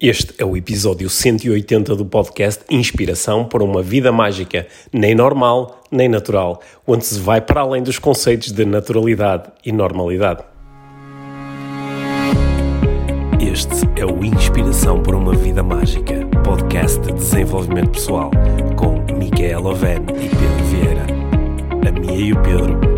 Este é o episódio 180 do podcast Inspiração para uma Vida Mágica, nem normal, nem natural, onde se vai para além dos conceitos de naturalidade e normalidade. Este é o Inspiração para uma Vida Mágica, podcast de desenvolvimento pessoal, com Micaela Oven e Pedro Vieira. A Mia e o Pedro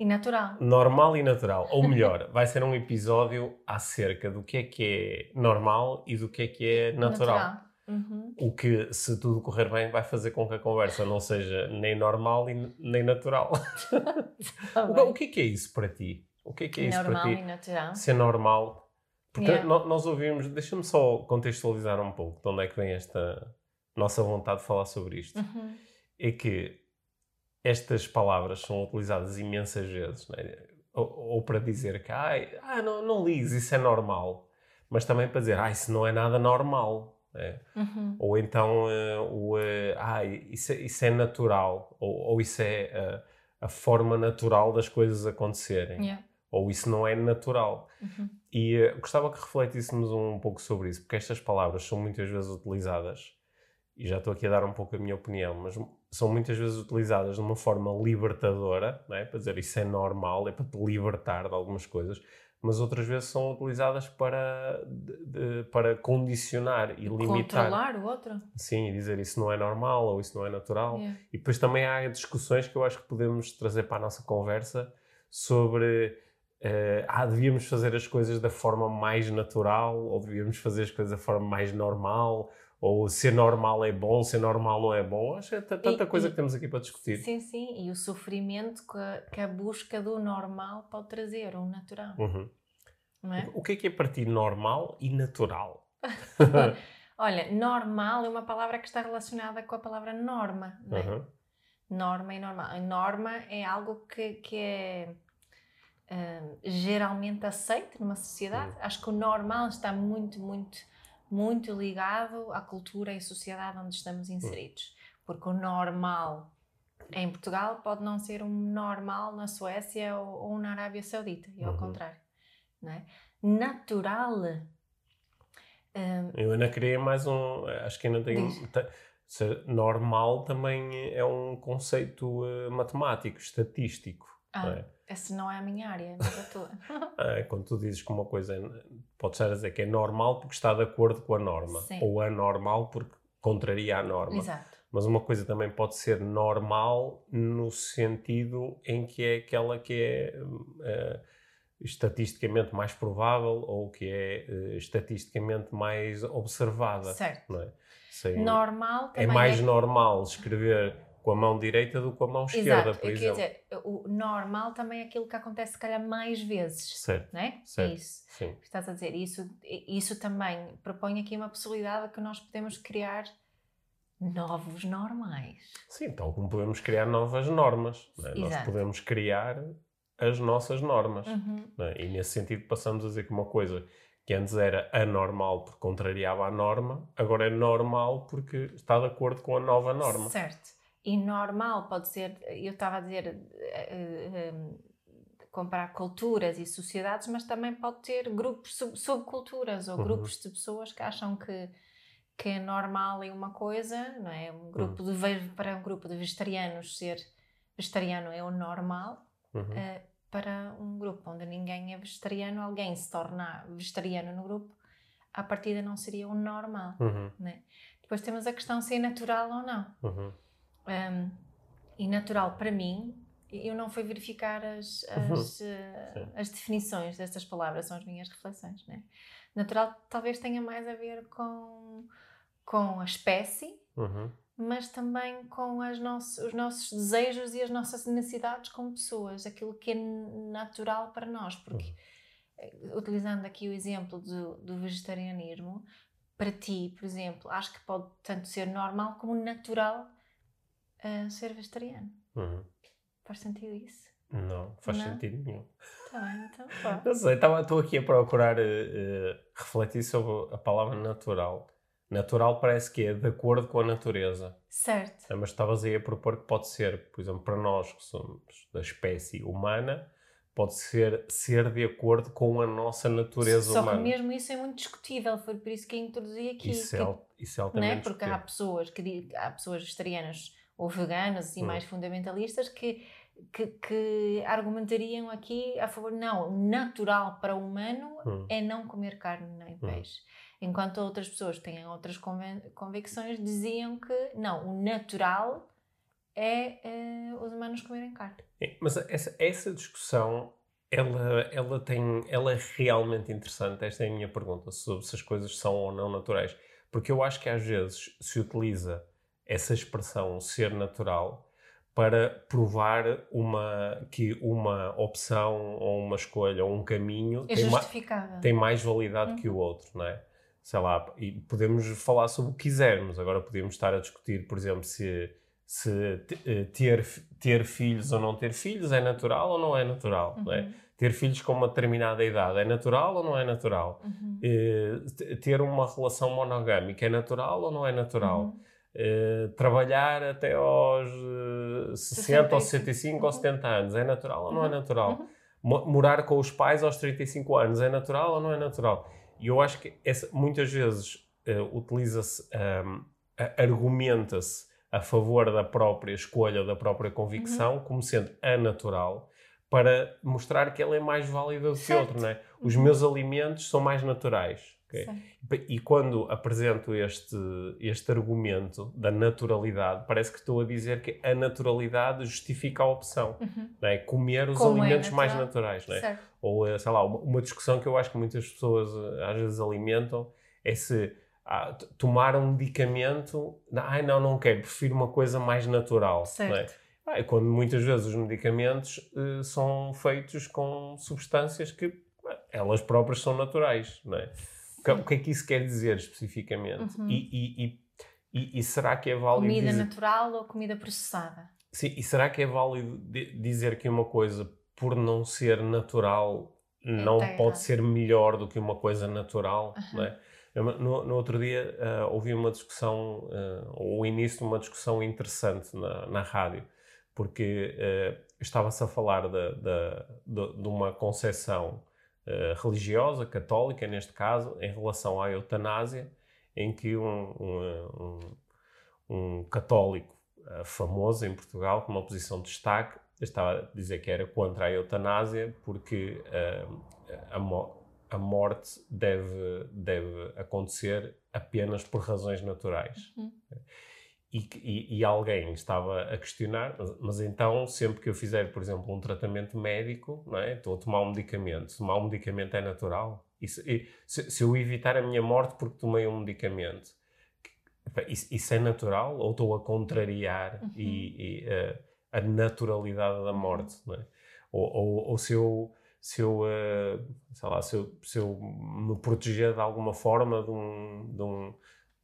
E natural. Normal e natural. Ou melhor, vai ser um episódio acerca do que é que é normal e do que é que é natural. Natural. Uhum. O que, se tudo correr bem, vai fazer com que a conversa não seja nem normal e nem natural. Tá o, que é que é isso para ti? O que é que é isso Normal para e ti? natural. Ser normal? Porque Yeah. nós ouvimos, deixa-me só contextualizar um pouco de onde é que vem esta nossa vontade de falar sobre isto. Uhum. É que estas palavras são utilizadas imensas vezes, não é? ou, ou para dizer que "Ai, ah, não, não ligues, isso é normal, mas também para dizer ah, isso não é nada normal. é? Uhum. Ou então, eh, o, eh, ah, isso, é, isso é natural, ou, ou isso é eh, a forma natural das coisas acontecerem, Yeah. ou isso não é natural. Uhum. E gostava que refletíssemos um pouco sobre isso, porque estas palavras são muitas vezes utilizadas, e já estou aqui a dar um pouco a minha opinião, mas são muitas vezes utilizadas de uma forma libertadora, é? para dizer isso é normal, é para te libertar de algumas coisas, mas outras vezes são utilizadas para, de- de- para condicionar e limitar. Controlar o outro. Sim, e dizer isso não é normal ou isso não é natural. Yeah. E depois também há discussões que eu acho que podemos trazer para a nossa conversa sobre eh, ah, devíamos fazer as coisas da forma mais natural ou devíamos fazer as coisas da forma mais normal ou ser normal é bom, ser normal não é bom. Acho que é tanta E- coisa e- que temos aqui para discutir. Sim, sim. E o sofrimento que a, que a busca do normal pode trazer, o natural. Uhum. É? O que é que é para ti normal e natural? Olha, normal é uma palavra que está relacionada com a palavra norma. Não é? Uhum. Norma e normal. A norma é algo que, que é hum, geralmente aceito numa sociedade. Acho que o normal está muito, muito, muito ligado à cultura e sociedade onde estamos inseridos. Porque o normal em Portugal pode não ser um normal na Suécia ou, ou na Arábia Saudita, e ao Uhum. contrário. Não é? Natural. hum, Eu ainda queria mais um. Acho que ainda tenho. Diz. te- ser normal também é um conceito eh, matemático, estatístico. Ah, é? essa não é a minha área, mas a tua. É quando tu dizes que uma coisa é, pode estar a dizer que é normal porque está de acordo com a norma, Sim. ou anormal porque contraria a norma. Exato. Mas uma coisa também pode ser normal no sentido em que é aquela que é eh, estatisticamente mais provável ou que é eh, estatisticamente mais observada. Certo. É? Normal é também mais normal escrever com a mão direita do que com a mão esquerda, Exato, por eu queria exemplo. dizer, o normal também é aquilo que acontece, se calhar, mais vezes, Certo, não é? certo. É isso sim. estás a dizer. Isso, isso também propõe aqui uma possibilidade de que nós podemos criar novos normais. Sim, tal como podemos criar novas normas. é? Nós podemos criar as nossas normas. Uhum. é? E nesse sentido passamos a dizer que uma coisa que antes era anormal porque contrariava a norma, agora é normal porque está de acordo com a nova norma. Certo. E normal pode ser, eu estava a dizer, eh, eh, eh, comparar culturas e sociedades, mas também pode ter grupos, sub- subculturas ou Uhum. grupos de pessoas que acham que, que é normal e uma coisa, não é? Um grupo de, ve- para um grupo de vegetarianos ser vegetariano é o normal, Uhum. para um grupo onde ninguém é vegetariano, alguém se tornar vegetariano no grupo, à partida não seria o normal. Uhum. Né? Depois temos a questão se é natural ou não. Uhum. Um, e natural para mim, eu não fui verificar as, as, eh, as definições destas palavras, são as minhas reflexões. Né? Natural talvez tenha mais a ver com, com a espécie, Uhum. mas também com as nosso, os nossos desejos e as nossas necessidades como pessoas, aquilo que é natural para nós. Porque, eh, utilizando aqui o exemplo do, do vegetarianismo, para ti, por exemplo, acho que pode tanto ser normal como natural uh, ser vegetariano. Uhum. Faz sentido isso? Não, faz Não? sentido nenhum. Tá bem, então. Não sei, estou aqui a procurar eh, refletir sobre a palavra natural. Natural parece que é de acordo com a natureza. Certo. Ah, Mas estavas aí a propor que pode ser, por exemplo, para nós que somos da espécie humana, pode ser ser de acordo com a nossa natureza Só humana. que mesmo isso é muito discutível, foi por isso que introduzi aqui. Isso, é, que- al- isso é altamente é? Porque há pessoas que há pessoas vegetarianas ou veganas e Hum. mais fundamentalistas que, que, que argumentariam aqui a favor, não, natural para o humano Hum. é não comer carne nem peixe. Enquanto outras pessoas que têm outras convicções diziam que não, o natural é eh, os humanos comerem carne. É, Mas essa, essa discussão, ela, ela, tem, ela é realmente interessante. Esta é a minha pergunta, sobre se as coisas são ou não naturais. Porque eu acho que às vezes se utiliza essa expressão ser natural para provar uma, que uma opção ou uma escolha ou um caminho É tem, ma- tem mais validade que o outro, não é? Sei lá, e podemos falar sobre o que quisermos. Agora podemos estar a discutir, por exemplo, se, se eh, ter, ter filhos ou não ter filhos é natural ou não é natural, não é? Uhum, Ter filhos com uma determinada idade é natural ou não é natural? uhum, Eh, te- ter uma relação monogâmica é natural ou não é natural? Uhum. Eh, trabalhar até aos eh, 60 ou 65 ou Uhum. 70 anos é natural ou não é Uhum. natural? Uhum. Mo- morar com os pais aos 35 anos é natural ou não é natural? E eu acho que essa- muitas vezes eh, utiliza-se, ahm, a- argumenta-se a favor da própria escolha, da própria convicção, Uhum. como sendo anatural, para mostrar que ela é mais válida do que Certo. outro, não é? Os Uhum. meus alimentos são mais naturais. Ok? Certo. E quando apresento este, este argumento da naturalidade, parece que estou a dizer que a naturalidade justifica a opção. Uhum. Não é? Comer os Como é alimentos mais natural. naturais. É? Certo. Ou, eh, sei lá, uma, uma discussão que eu acho que muitas pessoas eh, às vezes alimentam é se ah, tomar um medicamento, ai não, não quero, prefiro uma coisa mais natural. É? Certo. Ah, quando muitas vezes os medicamentos eh, são feitos com substâncias que eh, elas próprias são naturais, não é? O que, é que isso quer dizer especificamente? Uhum. E, e- e- e- será que é válido Comida dizer, natural ou comida processada? Sim, e será que é válido di- dizer que uma coisa por não ser natural não tá pode ser melhor do que uma coisa natural? Não é? Eu, No, no outro dia ah, ouvi uma discussão, ah, ou o início de uma discussão interessante na, na rádio, porque ah, estava-se a falar da- da- de, de uma concepção religiosa, católica neste caso, em relação à eutanásia, em que um, um, um, católico ah, famoso em Portugal, com uma posição de destaque, estava a dizer que era contra a eutanásia porque ah, a, mo- a morte deve, deve acontecer apenas por razões naturais. Uhum. E, e- e alguém estava a questionar, mas, mas então, sempre que eu fizer, por exemplo, um tratamento médico, não é? estou a tomar um medicamento, tomar um medicamento é natural? E se, se eu evitar a minha morte porque tomei um medicamento, Isso, isso é natural ou estou a contrariar Uhum. e, e, eh, a naturalidade da morte? não é? ou, ou, ou se eu, se eu, eh, sei lá, se eu, se eu me proteger de alguma forma de um, de um,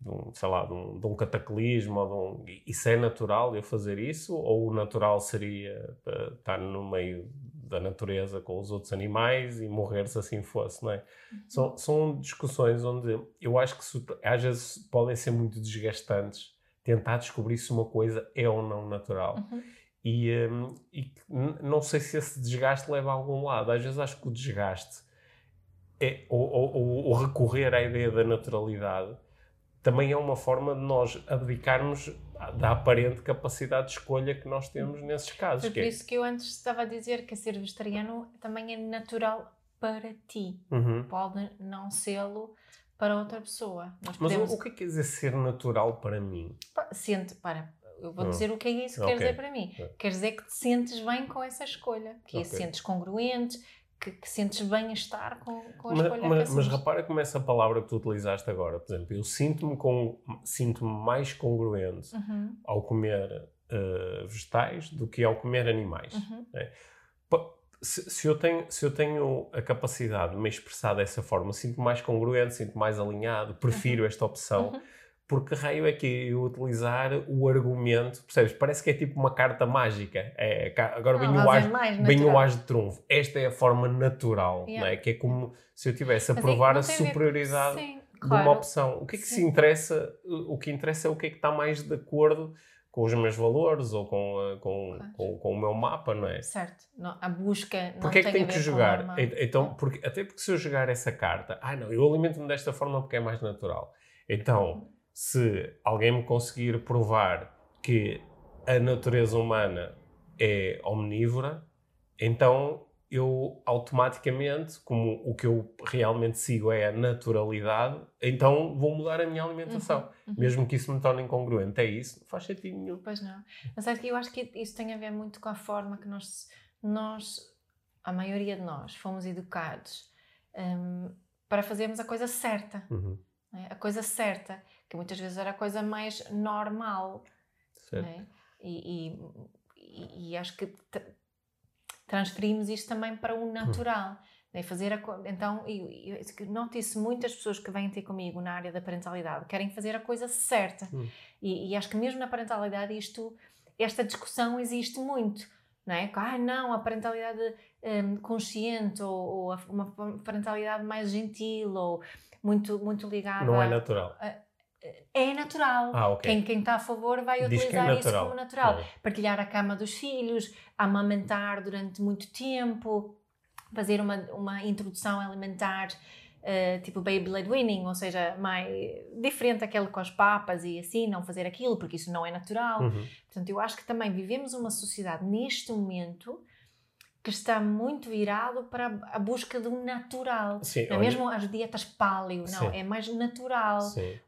de um, sei lá, de um, de um cataclismo, ou de um, isso é natural eu fazer isso? Ou o natural seria eh, estar no meio da natureza com os outros animais e morrer se assim fosse, não é? São, são discussões onde eu acho que se- às vezes podem ser muito desgastantes tentar descobrir se uma coisa é ou não natural. Uhum. E, hum, e que n- não sei se esse desgaste leva a algum lado. Às vezes acho que o desgaste é, ou- ou- ou recorrer à ideia da naturalidade também é uma forma de nós abdicarmos da aparente capacidade de escolha que nós temos nesses casos. Foi por é- isso que eu antes estava a dizer que ser vegetariano também é natural para ti. Uhum. Pode não sê-lo para outra pessoa. Nós Mas podemos... o, que é que quer dizer ser natural para mim? Sente, para, eu vou Ah. dizer o que é isso que Ok. quer dizer para mim. Ah. Quer dizer que te sentes bem com essa escolha, que Ok. sentes congruente, que, que sentes bem-estar com, com a Mas, escolha mas, mas repara como essa palavra que tu utilizaste agora, por exemplo, eu sinto-me com, sinto-me mais congruente Uhum, ao comer eh, vegetais do que ao comer animais. uhum, Pa- Se, se eu tenho, se eu tenho a capacidade de me expressar dessa forma, sinto-me mais congruente, sinto-me mais alinhado, prefiro esta opção. Porque raio é que eu utilizar o argumento, percebes? Parece que é tipo uma carta mágica. É, agora vem, o as, vem o as de trunfo. Esta é a forma natural, yeah. não é? Que é como se eu tivesse a Mas provar a superioridade Sim, de uma opção. O que é que Sim. se interessa? O que interessa é o que é que está mais de acordo com os meus valores ou com, eh, com, claro. com, com, o meu mapa, não é? Certo. Não, a busca não Porque é que tem que jogar? Então, porque, até porque se eu jogar essa carta, ah não, eu alimento-me desta forma porque é mais natural. Então, se alguém me conseguir provar que a natureza humana é omnívora, então eu automaticamente, como o que eu realmente sigo é a naturalidade, então vou mudar a minha alimentação. Uhum, uhum. Mesmo que isso me torne incongruente. É isso? Não faz sentido nenhum. Pois não. Mas é que eu acho que isso tem a ver muito com a forma que nós, nós a maioria de nós, fomos educados um, para fazermos a coisa certa. Uhum. É? A coisa certa que muitas vezes era a coisa mais normal. É? E, e, e, acho que transferimos isto também para o natural. Né? Fazer a, então, e, e, noto isso, muitas pessoas que vêm ter comigo na área da parentalidade querem fazer a coisa certa. Hum. E, e, acho que mesmo na parentalidade isto, esta discussão existe muito. Não é? Ah, não, a parentalidade um, consciente ou, ou a, uma parentalidade mais gentil ou muito, muito ligada... Não é natural. A, é natural. Ah, okay. Quem, quem está a favor vai é utilizar é isso como natural. Partilhar a cama dos filhos, amamentar durante muito tempo, fazer uma, uma introdução alimentar uh, tipo baby led weaning, ou seja, mais diferente daquele com as papas e assim, não fazer aquilo, porque isso não é natural. Uhum. Portanto, eu acho que também vivemos uma sociedade neste momento que está muito virado para a busca do natural. Sim, não é mesmo as dietas paleo, não, Sim. é mais natural.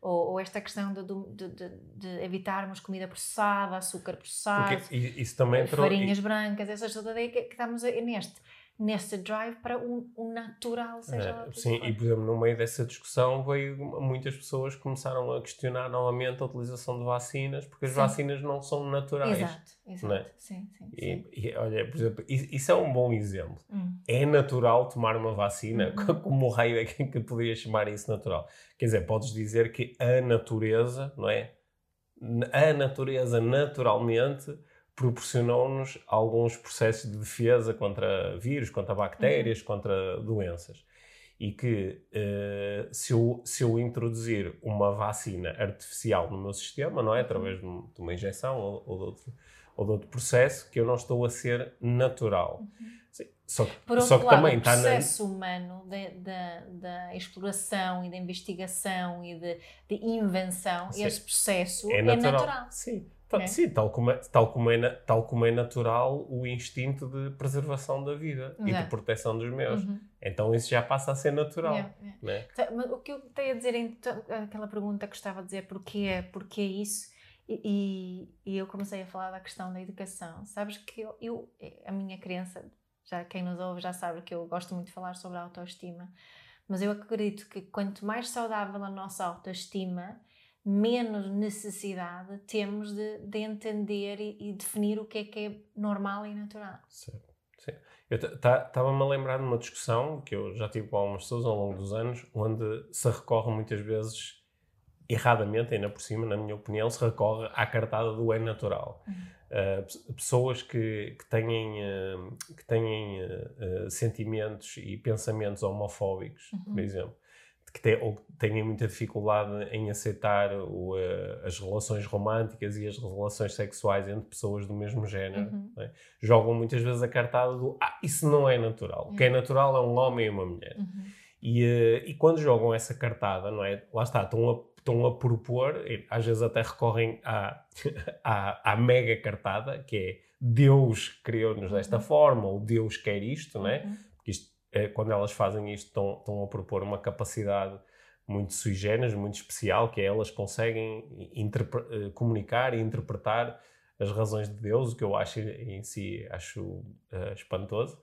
Ou, ou, esta questão de, de, de, de, evitarmos comida processada, açúcar processado, Porque isso também farinhas brancas, essas todas que, que estamos neste nesse drive para o, o natural seja é, sim e por exemplo no meio dessa discussão veio muitas pessoas começaram a questionar novamente a utilização de vacinas porque as sim. vacinas não são naturais exato, exato. É? sim, sim, e, sim. E, olha por exemplo isso é um bom exemplo hum. é natural tomar uma vacina hum. como o raio é que, que podia chamar isso natural quer dizer podes dizer que a natureza não é a natureza naturalmente proporcionou-nos alguns processos de defesa contra vírus, contra bactérias, uhum. contra doenças. E que uh, se, eu, se eu introduzir uma vacina artificial no meu sistema, não é? Através de uma injeção ou, ou, de, outro, ou de outro processo, que eu não estou a ser natural. Uhum. Só que, Por outro só que lado, também o processo na... humano da exploração e da investigação e de, de invenção, Sim. esse processo é, é natural. natural. Sim. É? Sim, tal como, é, tal, como é, tal como é natural o instinto de preservação da vida Exato. e de proteção dos meus. Uhum. Então isso já passa a ser natural. Yeah, yeah. Né? Então, mas o que eu tenho a dizer, então, aquela pergunta que estava a dizer, porquê, porquê isso? E, e, e, eu comecei a falar da questão da educação. Sabes que eu, eu, a minha crença, já quem nos ouve já sabe que eu gosto muito de falar sobre a autoestima, mas eu acredito que quanto mais saudável a nossa autoestima, menos necessidade temos de, de entender e, e, definir o que é que é normal e natural. Sim, sim. Eu estava-me a lembrar de uma discussão que eu já tive com algumas pessoas ao longo dos anos, onde se recorre muitas vezes, erradamente, ainda por cima, na minha opinião, se recorre à cartada do é natural. Uhum. Uh, pessoas que, que têm, uh, que têm uh, sentimentos e pensamentos homofóbicos, uhum. por exemplo, que têm, ou têm muita dificuldade em aceitar o, uh, as relações românticas e as relações sexuais entre pessoas do mesmo género, uhum. é? jogam muitas vezes a cartada do ah, isso não é natural. Uhum. O que é uhum. natural é um homem e uma mulher. Uhum. E, uh, e quando jogam essa cartada, não é? Lá está, estão a, estão a propor, às vezes até recorrem à, à, à mega cartada, que é Deus criou-nos desta uhum. forma, ou Deus quer isto, não é? Uhum. Porque isto é, quando elas fazem isto, estão, estão a propor uma capacidade muito sui generis, muito especial, que é elas conseguem eh, comunicar e interpretar as razões de Deus, o que eu acho em si acho uh, espantoso,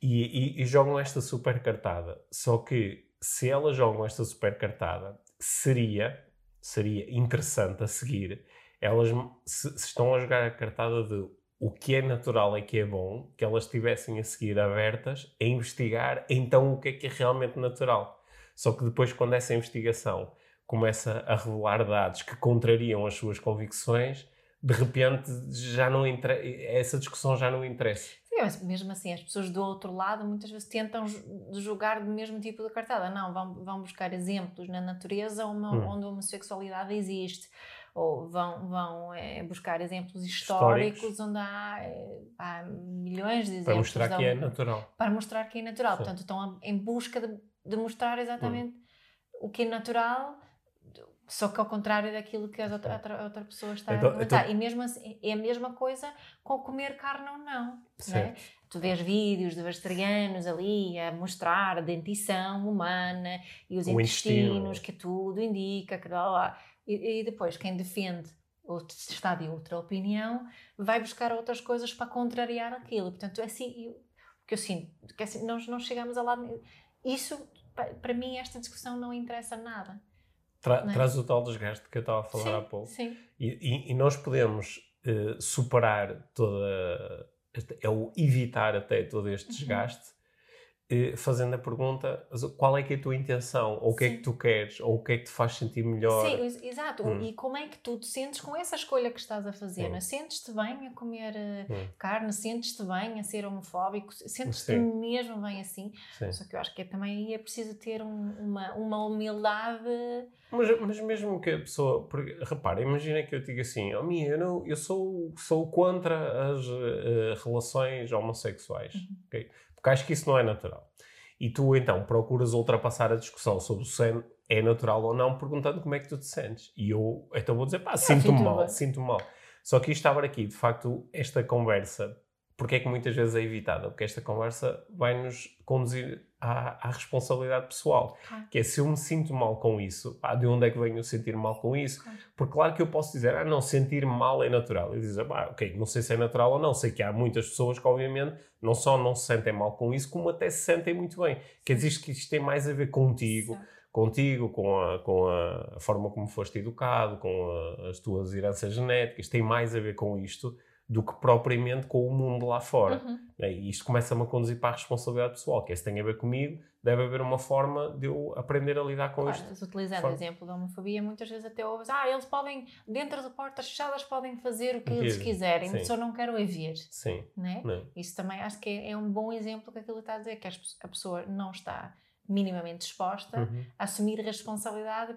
e, e, e, jogam esta super cartada. Só que se elas jogam esta super cartada, seria, seria interessante a seguir, elas se, se estão a jogar a cartada de o que é natural e que é bom, que elas estivessem a seguir abertas a investigar então o que é que é realmente natural. Só que depois, quando essa investigação começa a revelar dados que contrariam as suas convicções, de repente já não essa discussão já não interessa. Sim, mas mesmo assim, as pessoas do outro lado muitas vezes tentam julgar do mesmo tipo de cartada. Não, vão, vão buscar exemplos na natureza onde, hum. onde a homossexualidade existe ou vão, vão é, buscar exemplos históricos, históricos. onde há, é, há, milhões de exemplos. Para mostrar que é natural. Para mostrar que é natural. Sim. Portanto, estão em busca de, de mostrar exatamente hum. o que é natural, só que ao contrário daquilo que a outra, outra, outra pessoa está então, a comentar. Então... E mesmo assim, é a mesma coisa com comer carne ou não. Né? Tu vês vídeos de vegetarianos ali a mostrar a dentição humana e os o intestinos, que tudo indica que lá, lá. E, e depois, quem defende ou está de outra opinião, vai buscar outras coisas para contrariar aquilo. Portanto, é assim, o que eu sinto, que assim, nós não chegamos a lá. Isso, para mim, esta discussão não interessa nada. Tra é? Traz o tal desgaste que eu estava a falar sim, há pouco. Sim. E, e, e nós podemos uh, superar toda. Este, é o evitar até todo este uhum. Desgaste fazendo a pergunta qual é que é a tua intenção, ou o que é que tu queres, ou o que é que te faz sentir melhor. Sim, exato. Hum. E como é que tu te sentes com essa escolha que estás a fazer? Hum. Sentes-te bem a comer eh, hum. carne? Sentes-te bem a ser homofóbico? Sentes-te mesmo bem assim? Sim. Só que eu acho que é, também é preciso ter um, uma, uma humildade. Mas, mas mesmo que a pessoa. Porque, repara, imagina que eu diga assim: oh, minha, eu, não, eu sou, sou contra as uh, relações homossexuais. Uhum. Okay? Porque acho que isso não é natural. E tu então procuras ultrapassar a discussão sobre se é natural ou não, perguntando como é que tu te sentes. E eu então vou dizer, pá, sinto-me mal, sinto-me mal. Só que isto estava aqui, de facto, esta conversa porque é que muitas vezes é evitada? Porque esta conversa vai nos conduzir à, à responsabilidade pessoal. Claro. Que é se eu me sinto mal com isso, de onde é que venho sentir mal com isso? Claro. Porque claro que eu posso dizer, ah, não, sentir mal é natural. Eu dizer, ah, ok, não sei se é natural ou não. Sei que há muitas pessoas que, obviamente, não só não se sentem mal com isso, como até se sentem muito bem. Quer dizer que isto tem mais a ver contigo. Sim contigo, com a, com a forma como foste educado, com a, as tuas heranças genéticas, tem mais a ver com isto do que propriamente com o mundo lá fora. Uhum. Né? E isto começa-me a conduzir para a responsabilidade pessoal, que é se tem a ver comigo, deve haver uma forma de eu aprender a lidar com claro, isto. Utilizando o exemplo da homofobia, muitas vezes até ouves, ah, eles podem, dentro de portas fechadas, podem fazer o que eles quiserem, só não quero é ver. Sim. Né? Isso também acho que é, é, um bom exemplo que aquilo está a dizer, que a pessoa não está minimamente disposta uhum. a assumir responsabilidade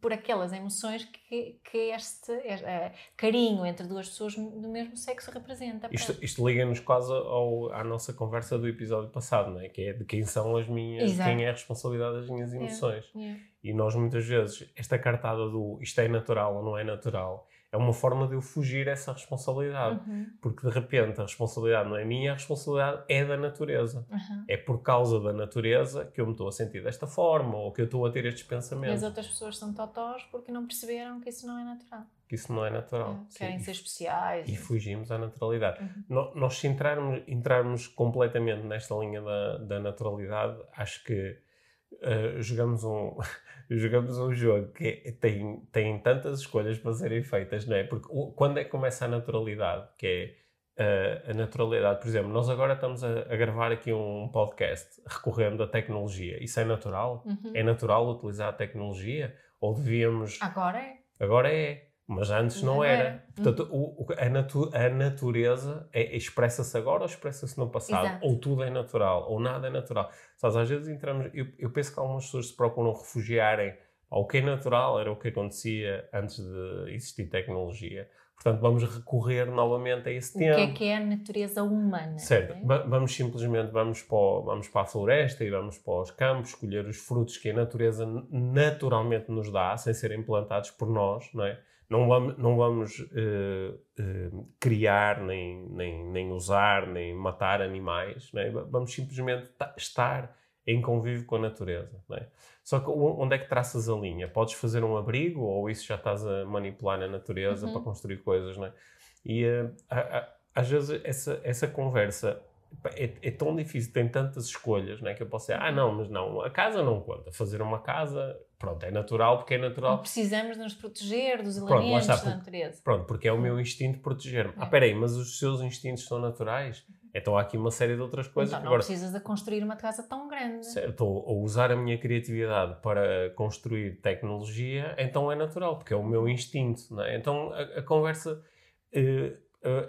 por aquelas emoções que, que este, uh, carinho entre duas pessoas do mesmo sexo representa. Isto, isto liga-nos quase ao, à nossa conversa do episódio passado, não é? que é de quem são as minhas, Exato. quem é a responsabilidade das minhas emoções. Yeah. Yeah. E nós muitas vezes, esta cartada do isto é natural ou não é natural, é uma forma de eu fugir a essa responsabilidade. Uhum. Porque de repente a responsabilidade não é minha, a responsabilidade é da natureza. Uhum. É por causa da natureza que eu me estou a sentir desta forma ou que eu estou a ter estes pensamentos. E as outras pessoas são totós porque não perceberam que isso não é natural. Que isso não é natural. É, querem ser especiais. E, fugimos à naturalidade. Uhum. Nós, se entrarmos, entrarmos completamente nesta linha da, da naturalidade, acho que uh, jogamos um jogamos um jogo que tem, tem tantas escolhas para serem feitas, não é? Porque quando é que começa a naturalidade, que é uh, a naturalidade, por exemplo, nós agora estamos a, a, gravar aqui um podcast recorrendo à tecnologia. Isso é natural? Uhum. É natural utilizar a tecnologia? Ou devíamos. Agora é. Agora é. Mas antes não, não era. era. Portanto, o, a, natu a, natureza é, expressa-se agora ou expressa-se no passado? Exato. Ou tudo é natural, ou nada é natural. Sabes, às vezes entramos. Eu, eu penso que algumas pessoas se procuram refugiarem ao que é natural, era o que acontecia antes de existir tecnologia. Portanto, vamos recorrer novamente a esse o tema. O que é que é a natureza humana? Certo. É? Vamos simplesmente vamos para, o, vamos para a floresta e vamos para os campos, escolher os frutos que a natureza naturalmente nos dá, sem serem plantados por nós, não é? Não vamos, não vamos uh, uh, criar, nem, nem, nem usar, nem matar animais, é? vamos simplesmente estar em convívio com a natureza. É? Só que onde é que traças a linha? Podes fazer um abrigo ou isso já estás a manipular na natureza uhum. para construir coisas? É? E uh, a, a, às vezes essa, essa conversa é, é, tão difícil, tem tantas escolhas, não é? Que eu posso dizer, ah, não, mas não, a casa não conta. Fazer uma casa, pronto, é natural porque é natural. Precisamos nos proteger dos elementos pronto, da natureza. Pronto, porque é o meu instinto proteger-me. É. Ah, peraí, mas os seus instintos são naturais? Uhum. Então há aqui uma série de outras coisas. Então não agora, precisas de construir uma casa tão grande. certo, ou, ou usar a minha criatividade para construir tecnologia, então é natural, porque é o meu instinto. É? Então a, a conversa, eh,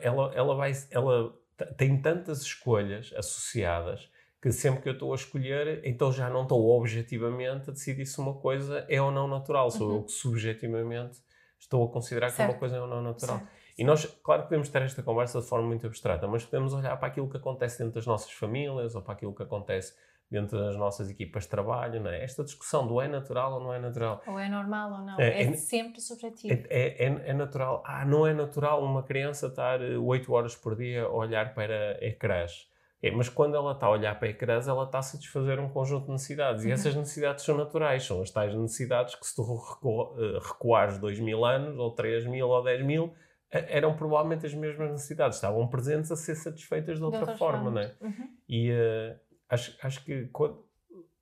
ela, ela, vai, ela tem tantas escolhas associadas que sempre que eu estou a escolher, então já não estou objetivamente a decidir se uma coisa é ou não natural. Sou eu Uhum. que subjetivamente estou a considerar que Certo. uma coisa é ou não natural. Certo. E nós, claro que podemos ter esta conversa de forma muito abstrata, mas podemos olhar para aquilo que acontece dentro das nossas famílias ou para aquilo que acontece dentro das nossas equipas de trabalho. Não é? Esta discussão do é natural ou não é natural. Ou é normal ou não. É, É, é- sempre subjetivo. É, é, é- é natural. Ah, não é natural uma criança estar 8 horas por dia a olhar para ecrãs. É, mas quando ela está a olhar para ecrãs, ela está a satisfazer um conjunto de necessidades. E Uhum. essas necessidades são naturais. São as tais necessidades que, se tu recu- eh, recuares 2 mil anos, ou 3 mil, ou 10 mil, eh, eram provavelmente as mesmas necessidades. Estavam presentes a ser satisfeitas de outra outras forma, não formas. é? Uhum. E eh, acho, acho que quando,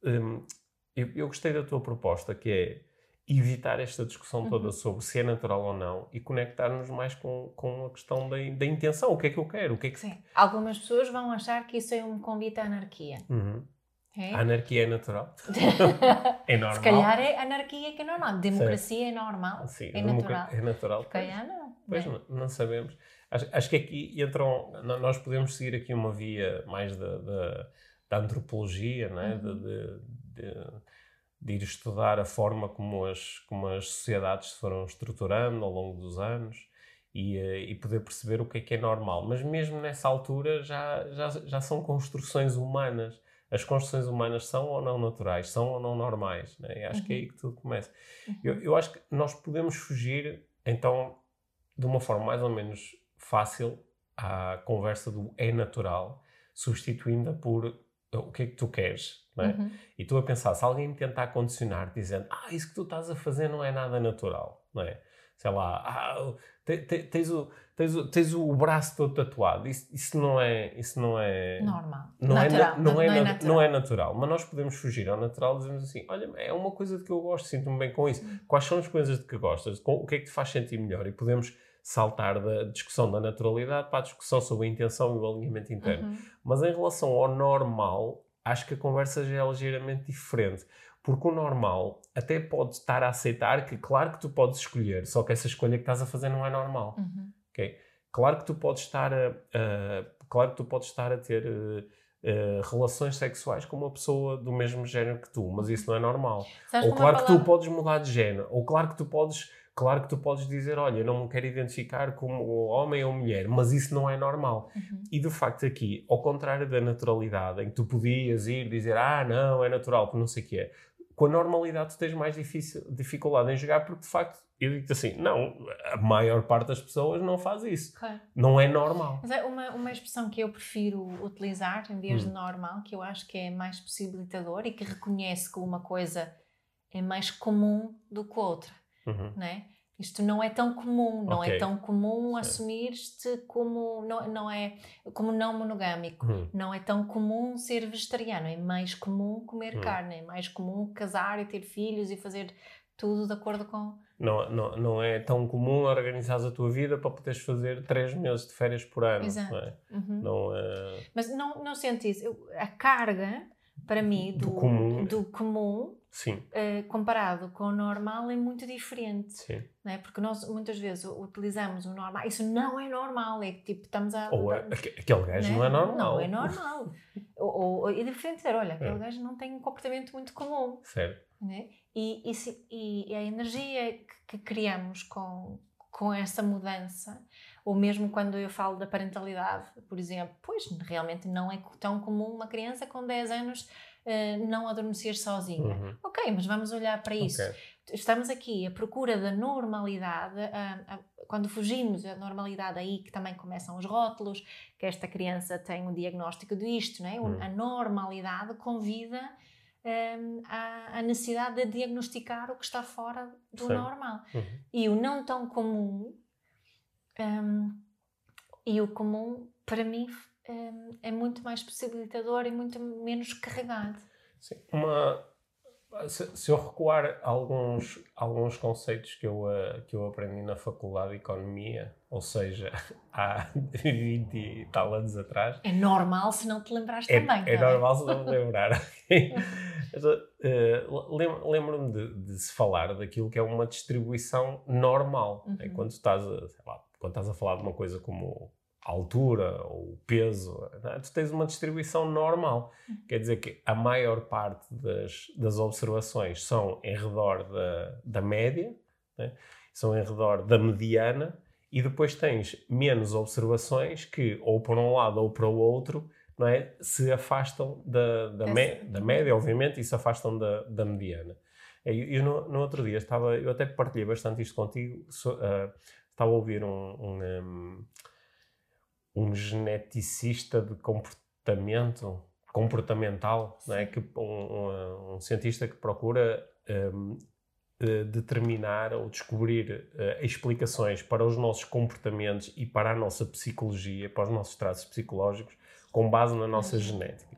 hum, eu, eu gostei da tua proposta, que é evitar esta discussão toda Uhum. sobre se é natural ou não e conectar-nos mais com, com a questão da, da intenção. O que é que eu quero? O que é que... Sim. Algumas pessoas vão achar que isso é um convite à anarquia. Uhum. É? A anarquia é natural? é normal? Se calhar é anarquia que é normal. Democracia é normal. Sim, é natural. É natural. Se calhar não. Pois né? não, não sabemos. Acho, acho que aqui entram. Nós podemos seguir aqui uma via mais da, da, da antropologia, não é? de, Uhum. de, de- de ir estudar a forma como as, como as sociedades se foram estruturando ao longo dos anos e, eh, e poder perceber o que é que é normal. Mas mesmo nessa altura já, já, já são construções humanas. As construções humanas são ou não naturais, são ou não normais. Né? Acho que é Uhum. aí que tudo começa. Uhum. Eu, eu acho que nós podemos fugir, então, de uma forma mais ou menos fácil à conversa do é natural, substituindo-a por o que é que tu queres. Não é? Uhum. E tu a pensar, se alguém me tentar condicionar dizendo ah, isso que tu estás a fazer não é nada natural, não é? Sei lá, ah, te- te- tens, o, tens, o, tens o braço todo tatuado, isso, isso não é... Isso não é Normal. não, natural. é, na- não, é, na- natural. não é natural, mas nós podemos fugir ao natural dizendo assim: olha, é uma coisa de que eu gosto, sinto-me bem com isso. Quais são as coisas de que gostas? O que é que te faz sentir melhor? E podemos saltar da discussão da naturalidade para a discussão sobre a intenção e o alinhamento interno. Uhum. Mas em relação ao normal, acho que a conversa já é ligeiramente diferente. Porque o normal até pode estar a aceitar que, claro que tu podes escolher, só que essa escolha que estás a fazer não é normal. Uhum. Ok? Claro que tu podes estar a, a- claro que tu podes estar a ter eh, eh, relações sexuais com uma pessoa do mesmo género que tu, mas isso não é normal. Sabes ou claro que tu podes mudar de género, ou claro que tu podes, claro que tu podes dizer, olha, eu não me quero identificar como homem ou mulher, mas isso não é normal. Uhum. E de facto aqui, ao contrário da naturalidade, em que tu podias ir dizer, ah, não, é natural, porque não sei o que é, com a normalidade tu tens mais difícil, dificuldade em jogar, porque de facto, eu digo assim, não, a maior parte das pessoas não faz isso. Claro. Não é normal. Mas é uma, uma expressão que eu prefiro utilizar em vez Hum. de normal, que eu acho que é mais possibilitador e que reconhece que uma coisa é mais comum do que outra, Uhum. não é? Isto não é tão comum, não Ok. é tão comum assumir-te como não, não é como não monogâmico. Uhum. Não é tão comum ser vegetariano, é mais comum comer Hum. carne, é mais comum casar e ter filhos e fazer tudo de acordo com. Não, não, não é tão comum organizares a tua vida para poderes fazer três meses de férias por ano. Exato. Não é? Uhum. Não é... Mas não, não senti isso. Eu- a carga, para mim, Do do, comum. do comum, Sim, eh, comparado com o normal, é muito diferente. sim. Não é? Porque nós muitas vezes utilizamos o normal. Isso não é normal. É que tipo, estamos a. Ou é, aque- aquele gajo não é normal. Não é normal. ou, ou, ou- é diferente dizer: olha, aquele É. gajo não tem um comportamento muito comum. Certo. né? E, e, se- e a energia que, que criamos com, com essa mudança, ou mesmo quando eu falo da parentalidade, por exemplo, pois realmente não é tão comum uma criança com 10 anos eh, não adormecer sozinha. Uhum. Ok, mas vamos olhar para isso. Ok. Estamos aqui à procura da normalidade, quando fugimos da normalidade, aí que também começam os rótulos, que esta criança tem um diagnóstico disto, não é? Hum. A normalidade convida hum, à, à necessidade de diagnosticar o que está fora do Sim. normal. Uhum. E o não tão comum, hum, e o comum, para mim, hum, é muito mais possibilitador e muito menos carregado. Sim. Uma, Se, se, eu recuar alguns, alguns conceitos que eu, uh, que eu aprendi na Faculdade de Economia, ou seja, há 20 e tal anos atrás. É normal se não te lembrares é, também. É, é normal se não me lembrar. uh, Lembro-me de, de, se falar daquilo que é uma distribuição normal. Uhum. É quando estás a, lá, quando estás a falar de uma coisa como a altura ou o peso, é? tu tens uma distribuição normal. Quer dizer que a maior parte das, das observações são em redor da, da média, né? são em redor da mediana, e depois tens menos observações que, ou para um lado ou para o outro, não é? se afastam da, da, me, da média, obviamente, e se afastam da, da mediana. Eu, eu no, no, outro dia estava, eu até partilhei bastante isto contigo, so, uh, estava a ouvir um, um, um um geneticista de comportamento comportamental, não é? que, um, um, um cientista que procura um, eh, determinar ou descobrir uh, explicações para os nossos comportamentos e para a nossa psicologia, para os nossos traços psicológicos, com base na nossa uhum. genética.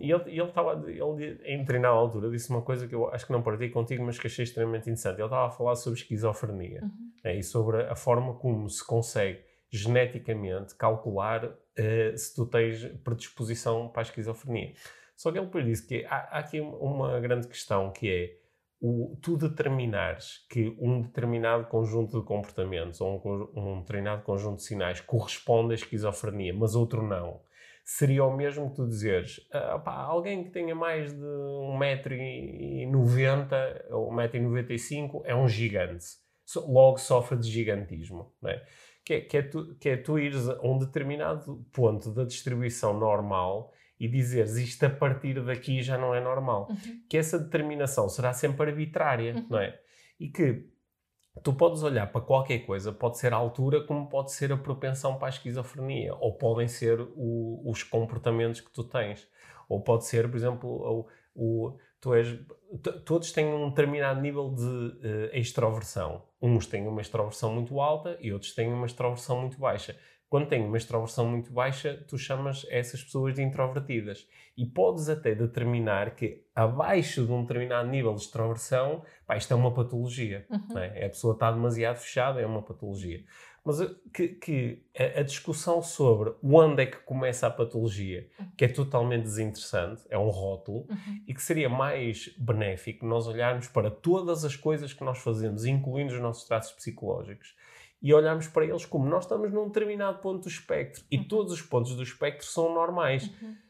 E ele, ele estava, ele, em determinada altura, disse uma coisa que eu acho que não partilhei contigo, mas que achei extremamente interessante. Ele estava a falar sobre esquizofrenia uhum. né, e sobre a forma como se consegue geneticamente calcular uh, se tu tens predisposição para a esquizofrenia. Só que ele depois disse que há, há aqui uma grande questão que é o, tu determinares que um determinado conjunto de comportamentos ou um, um determinado conjunto de sinais corresponde à esquizofrenia, mas outro não, seria o mesmo que tu dizeres ah, alguém que tenha mais de 1,90m ou 1,95m é um gigante. Logo sofre de gigantismo. Não é? Que é, que é, tu, que é tu ires a um determinado ponto da distribuição normal e dizeres isto a partir daqui já não é normal. Uhum. Que essa determinação será sempre arbitrária, uhum. não é? E que tu podes olhar para qualquer coisa, pode ser a altura, como pode ser a propensão para a esquizofrenia, ou podem ser o, os comportamentos que tu tens, ou pode ser, por exemplo, o, o tu és, todos têm um determinado nível de uh, extroversão. Uns têm uma extroversão muito alta e outros têm uma extroversão muito baixa. Quando têm uma extroversão muito baixa, tu chamas essas pessoas de introvertidas. E podes até determinar que abaixo de um determinado nível de extroversão, pá, isto é uma patologia. Uhum. É? A pessoa está demasiado fechada, é uma patologia. Mas eh, que, que a, a, discussão sobre onde é que começa a patologia, que é totalmente desinteressante, é um rótulo, uhum. e que seria mais benéfico nós olharmos para todas as coisas que nós fazemos, incluindo os nossos traços psicológicos, e olharmos para eles como nós estamos num determinado ponto do espectro, e uhum. todos os pontos do espectro são normais. Uhum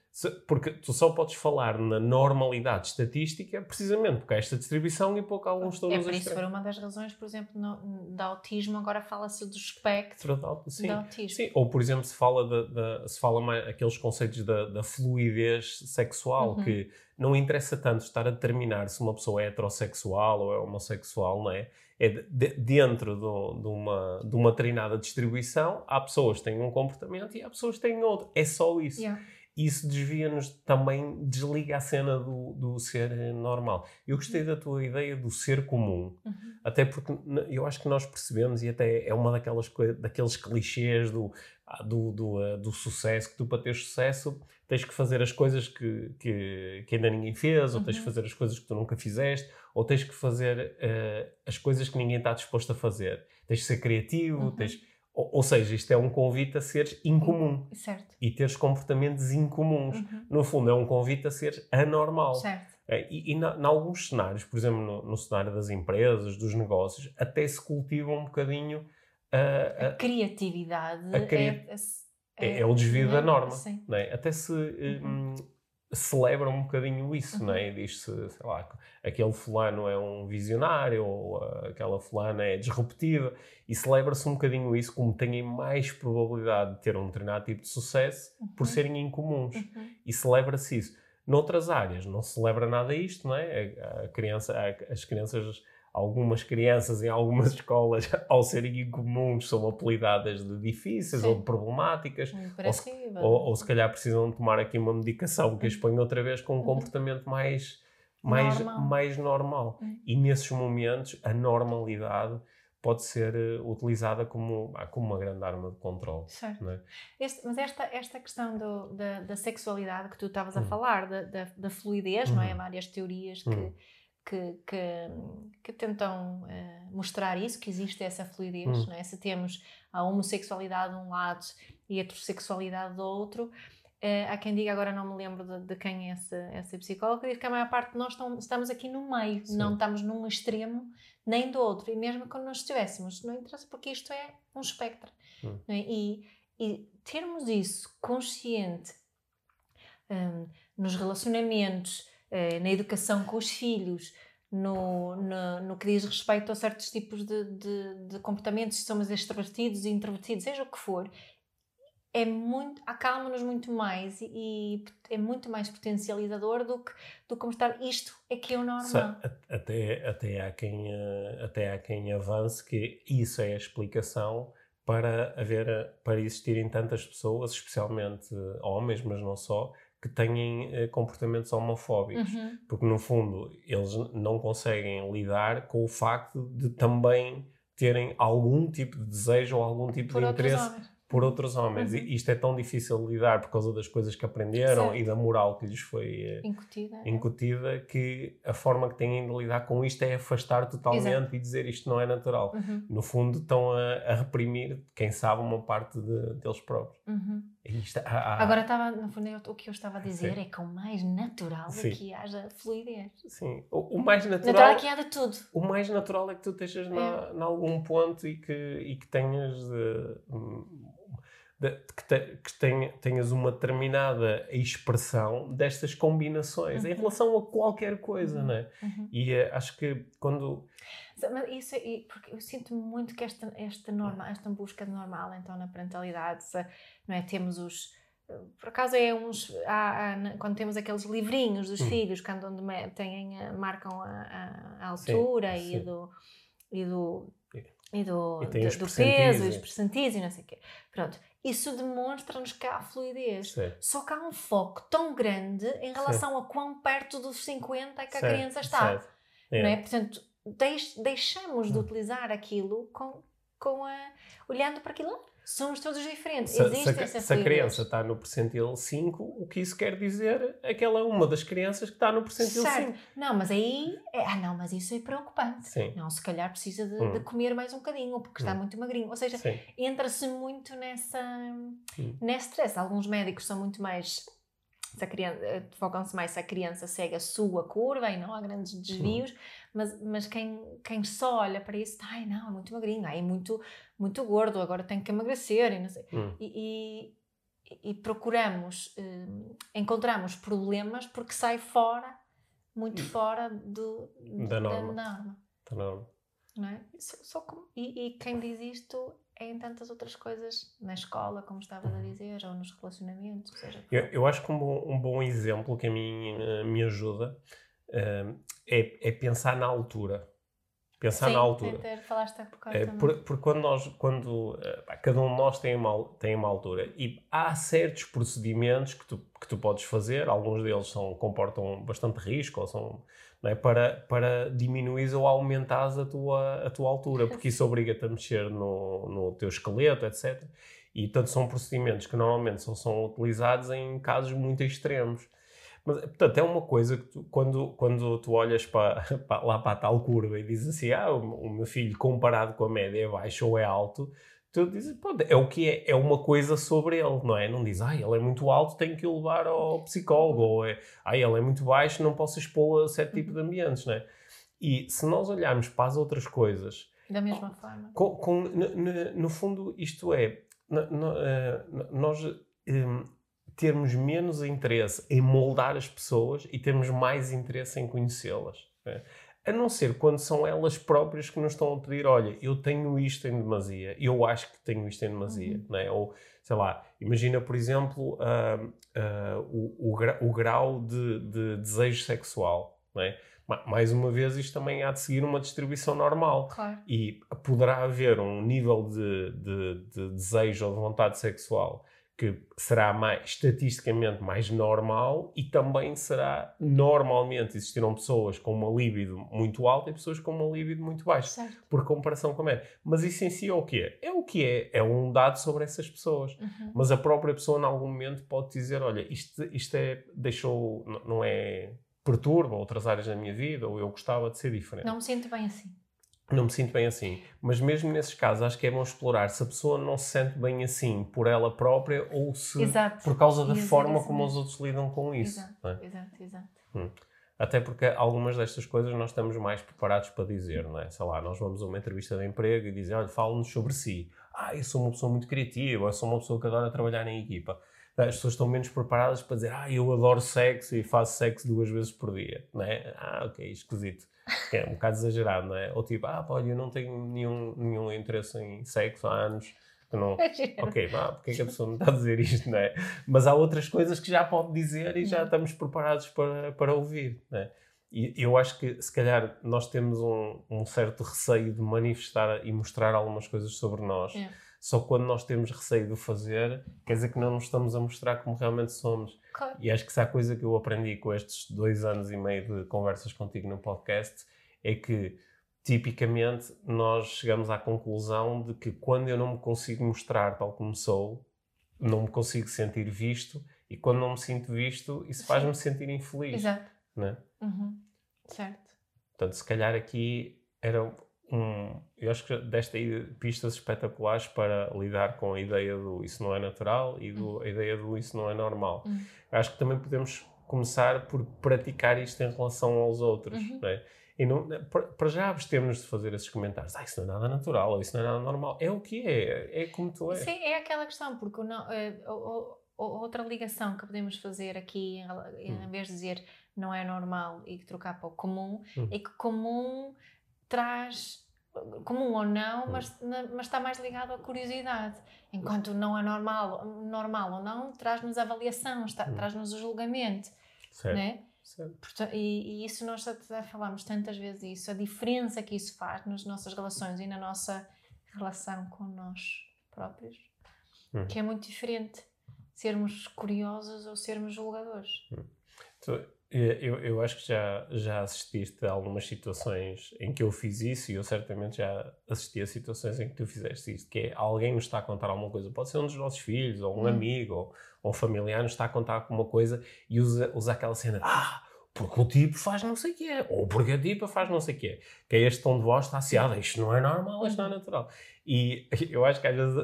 porque tu só podes falar na normalidade estatística precisamente porque há esta distribuição e pouco alguns estão É por isso foi uma das razões, por exemplo, no, da autismo, agora fala-se do espectro sim, autismo. Sim, ou por exemplo, se fala, de, de, se fala mais aqueles conceitos da, da fluidez sexual, uhum. que não interessa tanto estar a determinar se uma pessoa é heterossexual ou é homossexual, não é? É de, dentro do, de, uma, de uma treinada distribuição, há pessoas que têm um comportamento e há pessoas que têm outro. É só isso. Yeah isso desvia-nos também, desliga a cena do, do ser normal. Eu gostei da tua ideia do ser comum, uhum. até porque eu acho que nós percebemos, e até é uma daquelas daqueles clichês do, ah, do, do, uh, do sucesso, que tu para ter sucesso tens que fazer as coisas que, que, que ainda ninguém fez, ou tens que uhum. fazer as coisas que tu nunca fizeste, ou tens que fazer uh, as coisas que ninguém está disposto a fazer. Tens que ser criativo, uhum. tens ou, seja, isto é um convite a seres incomum. Certo. E teres comportamentos incomuns. Uhum. No fundo, é um convite a seres anormal. Certo. É, e, e em alguns cenários, por exemplo, no, no, cenário das empresas, dos negócios, até se cultiva um bocadinho a, a, a criatividade. A cri... é, é, é, o desvio da norma. É? Até se. Uhum. Hum, celebra um bocadinho isso, uhum. não é? Diz-se, sei lá, aquele fulano é um visionário ou uh, aquela fulana é disruptiva e celebra-se um bocadinho isso como têm mais probabilidade de ter um determinado tipo de sucesso uhum. por serem incomuns uhum. e celebra-se isso. Noutras áreas não se celebra nada isto, não é? A, a criança, a, as crianças algumas crianças em algumas escolas, ao serem incomuns, são apelidadas de difíceis Sim. ou de problemáticas, ou se, ou, ou se, calhar precisam tomar aqui uma medicação que as põe outra vez com um uhum. comportamento mais, mais normal. Mais normal. Uhum. E nesses momentos, a normalidade pode ser uh, utilizada como, ah, como uma grande arma de controle. Certo. É? Este, mas esta, esta questão do, da, da, sexualidade que tu estavas a uhum. falar, da, da, da fluidez, não é? Há várias teorias que que, que, que tentam uh, mostrar isso, que existe essa fluidez, Hum. não é? Se temos a homossexualidade de um lado e a heterossexualidade do outro, eh, há quem diga, agora não me lembro de, de quem é essa, essa psicóloga, que diz que a maior parte de nós estão- estamos aqui no meio, Sim. não estamos num extremo nem do outro. E mesmo quando nós estivéssemos, não interessa, porque isto é um espectro. Hum. é? E, e termos isso consciente hum, nos relacionamentos, na educação com os filhos, no, no, no que diz respeito a certos tipos de, de, de comportamentos, se somos extrovertidos e introvertidos, seja o que for, é muito, acalma-nos muito mais e, e é muito mais potencializador do que, do que mostrar isto é que é o normal. Até, até, há quem, eh, até há quem avance que isso é a explicação para haver, eh, para existirem tantas pessoas, especialmente eh, homens, mas não só, que têm eh, comportamentos homofóbicos. Uhum. Porque, no fundo, eles não conseguem lidar com o facto de também terem algum tipo de desejo ou algum tipo Por de interesse homens. por outros homens. Uhum. E isto é tão difícil de lidar por causa das coisas que aprenderam Certo. e da moral que lhes foi eh, Incutida. é. incutida que a forma que têm de lidar com isto é afastar totalmente Exato. e dizer isto não é natural. Uhum, No fundo, estão a, a reprimir, quem sabe, uma parte de- deles próprios. Uhum. Isto, há- há- Agora estava, no fundo, o que eu estava a dizer Sim. é que o mais natural Sim. é que haja fluidez. sim, o, o mais natural, Natural é que de tudo. o mais natural é que tu estejas na, em algum ponto e que, e que tenhas de- de- que, te- que tenha- tenhas uma determinada expressão destas combinações em Uhum. relação a qualquer coisa, Uhum. não é? Uhum. E eh, acho que quando Mas isso é, porque eu sinto muito que esta, esta, norma, esta busca de normal, então, na parentalidade, não é? Temos os. Por acaso é uns. há- há, quando temos aqueles livrinhos dos Hum. filhos, quando onde têm, a- marcam a, a- a Sim, altura e sim. do. E do e do, E do- do peso e os é. percentis e não sei o quê. Pronto. Isso demonstra-nos que há fluidez. Só que há um foco tão grande em relação a quão perto dos 50 é que a criança está certo. É. não é? Portanto, deix- deixamos de Hum. utilizar aquilo com, com a, olhando para aquilo. Somos todos diferentes. Se, Existe se a- essa se a criança está no percentil 5, o que isso quer dizer é que ela é uma das crianças que está no percentil Certo. 5. Não, mas aí. é- ah, não, mas isso é preocupante. Sim, Não, se calhar precisa de, Hum. de comer mais um bocadinho, porque está Hum. muito magrinho. Ou seja, entra-se muito nessa, Hum. nesse stress. Alguns médicos são muito mais. Se a criança, eh, focam-se mais se a criança segue a sua curva e não há grandes desvios, mas, mas quem, quem só olha para isso, ai não, é muito magrinho, ai, é muito, muito gordo, agora tem que emagrecer e não sei. Hum. E, e, e procuramos, eh, encontramos problemas porque sai fora, muito fora do, Da norma. norma, Tá não. não é? Só- só como- e, e quem diz isto é em tantas outras coisas, na escola, como estavas a dizer, ou nos relacionamentos, seja, Eu, eu acho que um bom, um bom exemplo que a mim eh, me ajuda eh, é, é pensar na altura. Pensar Sim, na altura. Ter, falaste há bocado É, também. por- porque quando nós, quando eh, pá, cada um de nós tem uma, tem uma altura e há certos procedimentos que tu, que tu podes fazer, alguns deles são, comportam bastante risco ou são, é, para, para diminuir ou aumentares a tua, a tua altura, porque isso obriga-te a mexer no, no teu esqueleto, etc. E, portanto, são procedimentos que normalmente só são utilizados em casos muito extremos. Mas, portanto, é uma coisa que tu, quando, quando tu olhas para, para- lá para a tal curva e dizes assim, ah, o, o meu filho comparado com a média é baixo ou é alto, tu dizes, pô, é o que é, é uma coisa sobre ele, não é? Não dizes, ah, ele é muito alto, tenho que o levar ao psicólogo, ou é, ah, ele é muito baixo, não posso expô-lo a certo tipo de ambientes, não é? E se nós olharmos para as outras coisas, Da mesma forma. com, com- no, no- fundo, isto é, no- no- eh, nós em, termos menos interesse em moldar as pessoas e termos mais interesse em conhecê-las. né? A não ser quando são elas próprias que nos estão a pedir: olha, eu tenho isto em demasia, eu acho que tenho isto em demasia. Uhum. né? Ou, sei lá, imagina, por exemplo, ah, ah, o, o gra- o grau de, de desejo sexual. né? Ma- Mais uma vez, isto também há de seguir uma distribuição normal Claro. e poderá haver um nível de, de, de desejo ou de vontade sexual que será mais, estatisticamente mais normal e também será normalmente existirão pessoas com uma libido muito alta e pessoas com uma libido muito baixa, Certo. por comparação com a média. Mas isso em si é o que é? É o que é, é um dado sobre essas pessoas. Uhum. Mas a própria pessoa, em algum momento, pode dizer: Olha, isto, isto é, deixou, não é perturba outras áreas da minha vida, ou eu gostava de ser diferente. Não me sinto bem assim. Não me sinto bem assim. Mas mesmo nesses casos, acho que é bom explorar se a pessoa não se sente bem assim por ela própria ou se Exato. por causa da forma como os outros lidam com isso. Exato, é? exato, exato. Até porque algumas destas coisas nós estamos mais preparados para dizer, não é? Sei lá, nós vamos a uma entrevista de emprego e dizem, olha, fala-nos sobre si. Ah, eu sou uma pessoa muito criativa, eu sou uma pessoa que adora trabalhar em equipa. As pessoas estão menos preparadas para dizer, ah, eu adoro sexo e faço sexo duas vezes por dia, não é? Ah, ok, esquisito. Que é um bocado exagerado, não é? Ou tipo, ah, olha, eu não tenho nenhum, nenhum interesse em sexo há anos. que não... Ok, vá, porque é que a pessoa não está a dizer isto, não é? Mas há outras coisas que já pode dizer e já estamos preparados para, para ouvir, não é? E eu acho que, se calhar, nós temos um, um certo receio de manifestar e mostrar algumas coisas sobre nós. É. Só quando nós temos receio de o fazer, quer dizer que não nos estamos a mostrar como realmente somos. Claro. E acho que se há coisa que eu aprendi com estes dois anos e meio de conversas contigo no podcast é que, tipicamente, nós chegamos à conclusão de que quando eu não me consigo mostrar tal como sou, não me consigo sentir visto, e quando não me sinto visto, isso faz-me sentir infeliz. Exato. Né? Uhum. Certo. Portanto, se calhar aqui era um. Eu acho que desta aí pistas espetaculares para lidar com a ideia do isso não é natural e do, a ideia do isso não é normal. Uhum. Acho que também podemos começar por praticar isto em relação aos outros. Uhum. não é? E não, para- para já abstemos de fazer esses comentários. Ah, isso não é nada natural, ou isso não é nada normal. É o que é, é como tu és. Sim, é aquela questão, porque não, eh, outra ligação que podemos fazer aqui, em, em Hum. vez de dizer não é normal e trocar para o comum, Hum. é que comum traz, comum ou não, Hum. mas, mas está mais ligado à curiosidade. Enquanto não é normal, normal ou não, traz-nos avaliação, está- Hum. traz-nos o julgamento, Certo. né? certo. E, e isso nós já, falámos tantas vezes isso, a diferença que isso faz nas nossas relações e na nossa relação com nós próprios, Hum. que é muito diferente sermos curiosos ou sermos julgadores. Tu- eh, eu, eu acho que já, já assististe a algumas situações em que eu fiz isso e eu certamente já assisti a situações em que tu fizeste isso, que é alguém nos está a contar alguma coisa, pode ser um dos nossos filhos, ou um Hum. amigo, ou, ou um familiar nos está a contar alguma coisa e usa, usa aquela cena, ah, porque o tipo faz não sei o que é, ou porque a tipa faz não sei o que é, que é este tom de voz está assim, ah, isto não é normal, isto não é natural. E eu acho que às vezes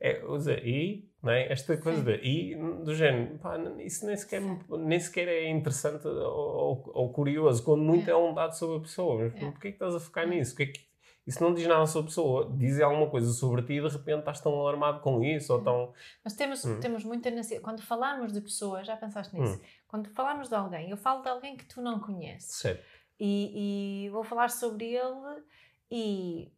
é, usa e, é? esta coisa Sim. de e, do género, pá, isso nem sequer, nem sequer é interessante ou, ou- ou curioso, quando muito é. É. um dado sobre a pessoa. Mas É. porquê é que estás a focar É. nisso? Que é que- isso não diz nada sobre a pessoa, diz alguma coisa sobre ti e de repente estás tão alarmado com isso, ou É. tão. Mas temos, Hum. temos muita necessidade. Quando falamos de pessoas, já pensaste nisso? Hum. Quando falamos de alguém, eu falo de alguém que tu não conheces Certo. e, e vou falar sobre ele e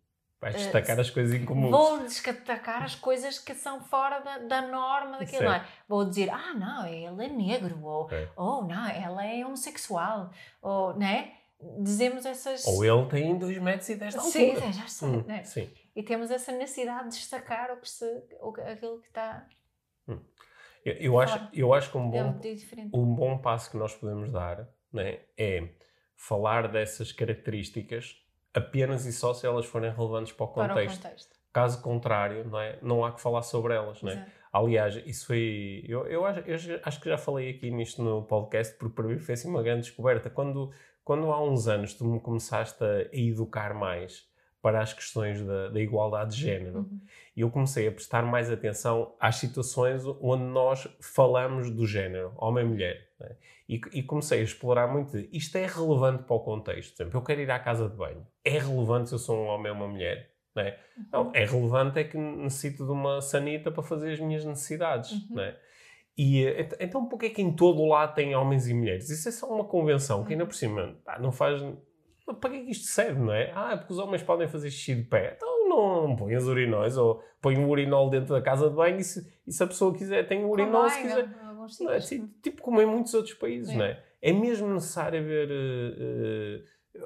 Vais Eh, destacar as coisas incomuns. Vou destacar as coisas que são fora da, da norma daquilo, não é? Vou dizer, ah, não, ele é negro, ou, É. ou não, ela é homossexual, ou, né? Dizemos essas... Ou ele tem 2 metros e 10 de Sim, altura. já sei, Hum, né? Sim. E temos essa necessidade de destacar o que se, o, aquilo que está... Eu, eu acho, Fora. eu acho que um É bom, diferente. um bom passo que nós podemos dar né, é falar dessas características apenas e só se elas forem relevantes para o Para o contexto. contexto. Caso contrário, não, é? não há que falar sobre elas. Não é? Exato. Aliás, isso foi. Eu, eu, acho, eu acho que já falei aqui nisto no podcast, porque para mim foi assim uma grande descoberta. Quando, quando há uns anos tu me começaste a, a educar mais para as questões da, da igualdade de género, Uhum. e eu comecei a prestar mais atenção às situações onde nós falamos do género, homem e mulher. né? E, e comecei a explorar muito isto é relevante para o contexto. Por exemplo, eu quero ir à casa de banho. É relevante se eu sou um homem ou uma mulher? né? Não, é relevante é que necessito de uma sanita para fazer as minhas necessidades. Uhum. né? E eh, ent- então, porque é que em todo o lado tem homens e mulheres? Isso é só uma convenção que ainda Uhum. por cima não faz. Para que é que isto serve, não é? Ah, é porque os homens podem fazer xixi de pé. Então não, não põe os urinóis ou põe um urinol dentro da casa de banho e se, e se a pessoa quiser, tem um urinol se quiser. Não é? Tipo, tipo como em muitos outros países, É. não é? É mesmo necessário haver eh, eh,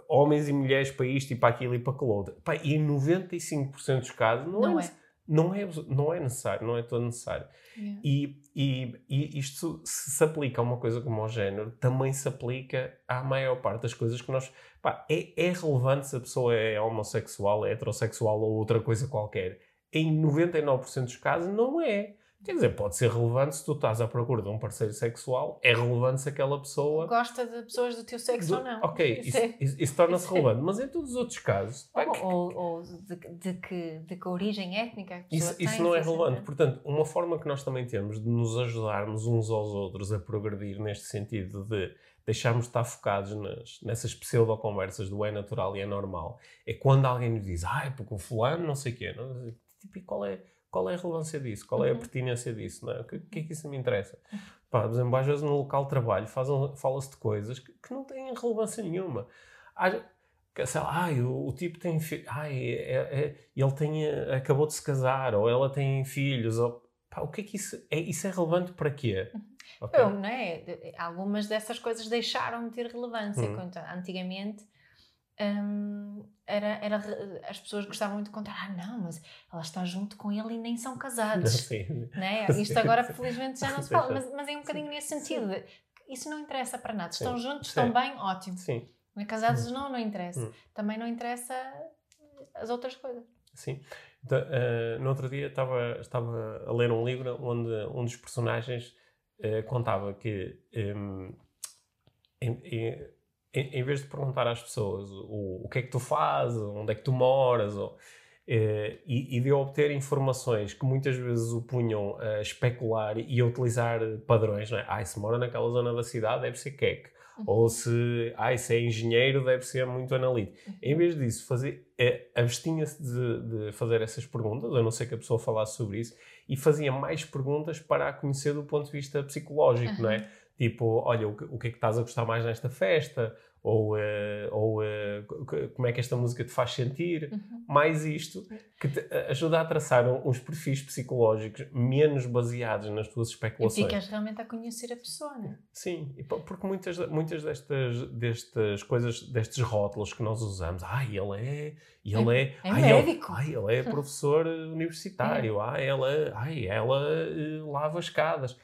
homens e mulheres para isto e para aquilo e para aquilo outro. Pá, e em 95% dos casos não, Não é, é. Não, é, não é necessário, não é todo necessário. Yeah. E, e, e isto se se aplica a uma coisa como ao género, também se aplica à maior parte das coisas que nós. Pá, é, é relevante se a pessoa é homossexual, é heterossexual ou outra coisa qualquer. Em 99% dos casos, não é. Quer dizer, pode ser relevante se tu estás à procura de um parceiro sexual, é relevante se aquela pessoa. Gosta de pessoas do teu sexo do- ou não. Ok, isso, é- isso- isso torna-se é- relevante, mas em todos os outros casos. pá, que- Ou, ou- ou de, de que, de que origem étnica a pessoa Isso, tem. isso não é relevante. Portanto, uma forma que nós também temos de nos ajudarmos uns aos outros a progredir neste sentido de deixarmos de estar focados nas, nessas pseudo-conversas do é natural e é normal, é quando alguém nos diz, ai, porque o fulano não sei o quê. Não? Tipo, e qual é, qual é a relevância disso? Qual é a Uhum. pertinência disso? Não é? O que, que é que isso me interessa? Pá, por exemplo, às vezes no local de trabalho fazem- fala-se de coisas que, que não têm relevância nenhuma. Há- sei lá, ai, o, o tipo tem fi- ai, é- é- ele tem, eh, acabou de se casar, ou ela tem filhos, ou, pá, o que é que isso é? Isso é relevante para quê? Ok? Eu, não é? Algumas dessas coisas deixaram de ter relevância. Hum. Antigamente, hum, era, era, as pessoas gostavam muito de contar: ah, não, mas ela está junto com ele e nem são casados. Sim. né? Sim, Isto agora, sim. felizmente, já não se fala, mas, mas é um bocadinho nesse sentido. Isso não interessa para nada. Estão juntos, estão bem, ótimo. Sim, Não é casados, não, não interessa. Hum. Também não interessa as outras coisas. sim. Então, eh, no outro dia estava, estava a ler um livro onde um dos personagens eh, contava que em, em- em- em vez de perguntar às pessoas o, o que é que tu fazes, onde é que tu moras, ou, eh, e, e de obter informações que muitas vezes o punham a especular e a utilizar padrões, não é? Ah, se mora naquela zona da cidade deve ser queque. Ou se, ah, se é engenheiro deve ser muito analítico. Em vez disso, fazer, eh, abstinha-se de, de fazer essas perguntas, a não ser que a pessoa falasse sobre isso, e fazia mais perguntas para a conhecer do ponto de vista psicológico, não é? Tipo, olha, o que, o que é que estás a gostar mais nesta festa? Ou, eh, ou co- como é que esta música te faz sentir? Uhum. Mais isto, que te ajuda a traçar uns perfis psicológicos menos baseados nas tuas E especulações. ficas realmente a conhecer a pessoa, não é? Sim, e po- porque muitas, muitas destas, destas coisas, destes rótulos que nós usamos, ai, ele é, ele é, é ai, médico." Ele, ai, ele é professor universitário, ai, ela, ai, ela eh, lava escadas.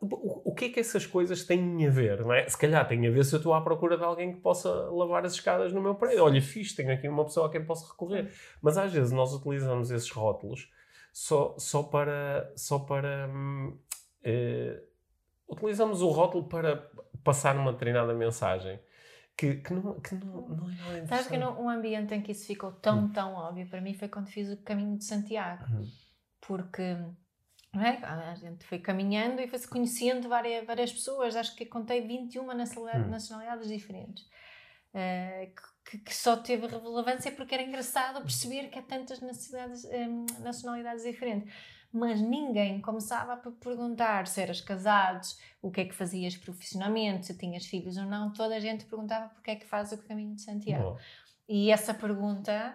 O, o que é que essas coisas têm a ver, não é? Se calhar tem a ver se eu estou à procura de alguém que possa lavar as escadas no meu prédio. Olha, fixe, tenho aqui uma pessoa a quem posso recorrer. Mas às vezes nós utilizamos esses rótulos só, só para, só para hum, eh, utilizamos o rótulo para passar uma determinada mensagem que, que, não, que não, não é. Sabes que um ambiente em que isso ficou tão, tão óbvio para mim foi quando fiz o caminho de Santiago. Hum. Porque é? a gente foi caminhando e foi-se conhecendo várias, várias pessoas. Acho que contei 21 nacionalidades, Hum. nacionalidades diferentes. eh, que, que só teve relevância porque era engraçado perceber que há tantas nacionalidades, hum, nacionalidades diferentes. Mas ninguém começava por perguntar se eras casados, o que é que fazias profissionalmente, se tinhas filhos ou não. Toda a gente perguntava porque é que fazes o caminho de Santiago. E essa pergunta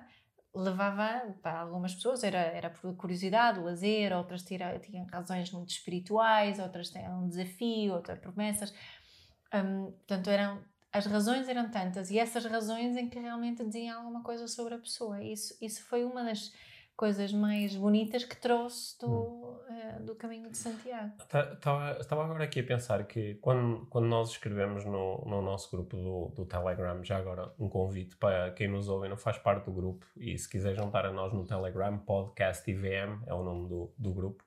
levava para algumas pessoas, era, era por curiosidade, lazer, outras tira, tinham razões muito espirituais, outras tinham um desafio, outras promessas. Hum, portanto, eram, as razões eram tantas e essas razões em que realmente diziam alguma coisa sobre a pessoa. Isso, isso foi uma das coisas mais bonitas que trouxe do, do caminho de Santiago. Estava estava agora aqui a pensar que quando, quando nós escrevemos no, no nosso grupo do, do Telegram, já agora um convite para quem nos ouve e não faz parte do grupo, e se quiser juntar a nós no Telegram, Podcast IVM é o nome do, do grupo,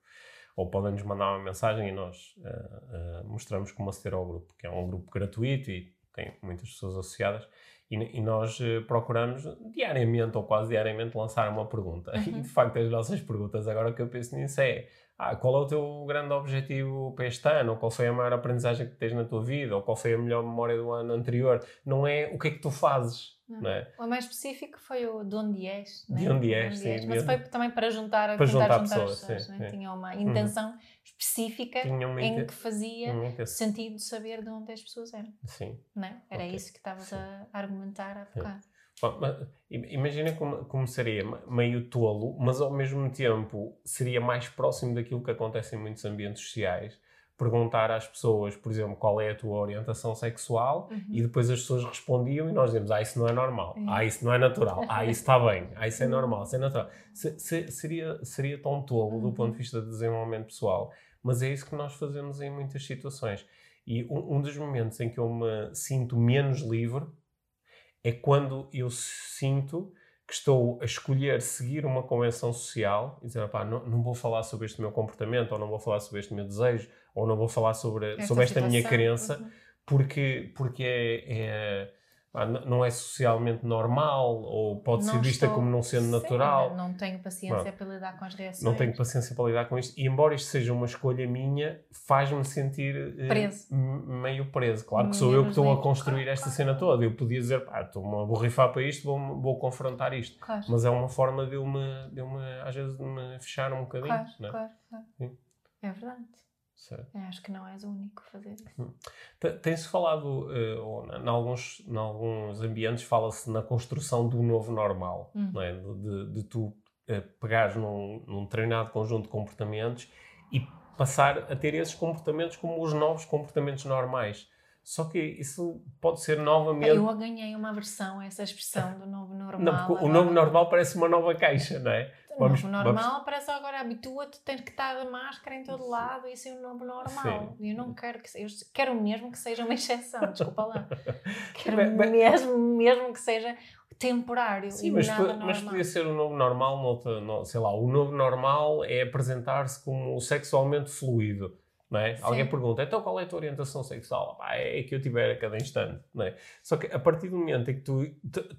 ou podem nos mandar uma mensagem e nós eh, eh, mostramos como aceder ao grupo, que é um grupo gratuito e tem muitas pessoas associadas. E, e nós eh, procuramos diariamente ou quase diariamente lançar uma pergunta. E Uhum. de facto, as nossas perguntas, agora que eu penso nisso, é ah, qual é o teu grande objetivo para este ano? Ou qual foi a maior aprendizagem que tens na tua vida? Ou qual foi a melhor memória do ano anterior? Não é o que é que tu fazes, Não. não é? O mais específico foi o de onde és. é? De onde és, sim, Mas foi também para juntar, Para juntar juntar, pessoas, as pessoas. sim, é? sim. Tinha uma intenção específica Tinha uma em que fazia sentido saber de onde as pessoas eram. Sim. Não é? Era Ok. isso que estavas a argumentar há bocado. Imagina como, como seria me- meio tolo, mas ao mesmo tempo seria mais próximo daquilo que acontece em muitos ambientes sociais. Perguntar às pessoas, por exemplo, qual é a tua orientação sexual Uhum. e depois as pessoas respondiam e nós dizemos: Ah, isso não é normal, É. ah, isso não é natural, ah, isso está bem, ah, isso é Uhum. normal, isso é natural. Se- se- seria, seria tão tolo do Uhum. ponto de vista de desenvolvimento pessoal, mas é isso que nós fazemos em muitas situações. E um, um dos momentos em que eu me sinto menos livre é quando eu sinto que estou a escolher seguir uma convenção social e dizer, não, não vou falar sobre este meu comportamento, ou não vou falar sobre este meu desejo, ou não vou falar sobre esta, sobre esta minha crença, uhum. porque, porque é, é não é socialmente normal ou pode não ser vista como não sendo Sim, natural. Não tenho paciência para lidar com as reações. Não tenho paciência para lidar com isto. E embora isto seja uma escolha minha, faz-me sentir eh, preso. meio preso. Claro que sou eu que estou a construir claro, esta claro. cena toda. Eu podia dizer, pá, estou-me a borrifar para isto, vou, vou confrontar isto. Claro. Mas é uma forma de eu, me, de eu me, às vezes, de me fechar um bocadinho. Claro, é? claro, claro. É verdade. Certo. acho que não és o único a fazer isso. Hum. Tem-se falado, uh, em alguns, em alguns ambientes, fala-se na construção do novo normal, hum. não é? de, de tu uh, pegares num, num treinado conjunto de comportamentos e passar a ter esses comportamentos como os novos comportamentos normais. Só que isso pode ser novamente. Eu ganhei uma versão a essa expressão do novo normal. Não, porque o novo normal parece uma nova caixa, não é? Vamos, o novo normal vamos... parece agora habitua-te, tens que estar de máscara em todo lado, isso é o novo normal. E eu não quero que eu quero mesmo que seja uma exceção, desculpa lá. Quero bem, bem... mesmo, mesmo que seja temporário Sim, mas, mas podia ser o novo normal, sei lá, o novo normal é apresentar-se como sexualmente fluido não é? Alguém pergunta, então qual é a tua orientação sexual? Ah, é que eu tiver a cada instante. Não é? Só que a partir do momento em que tu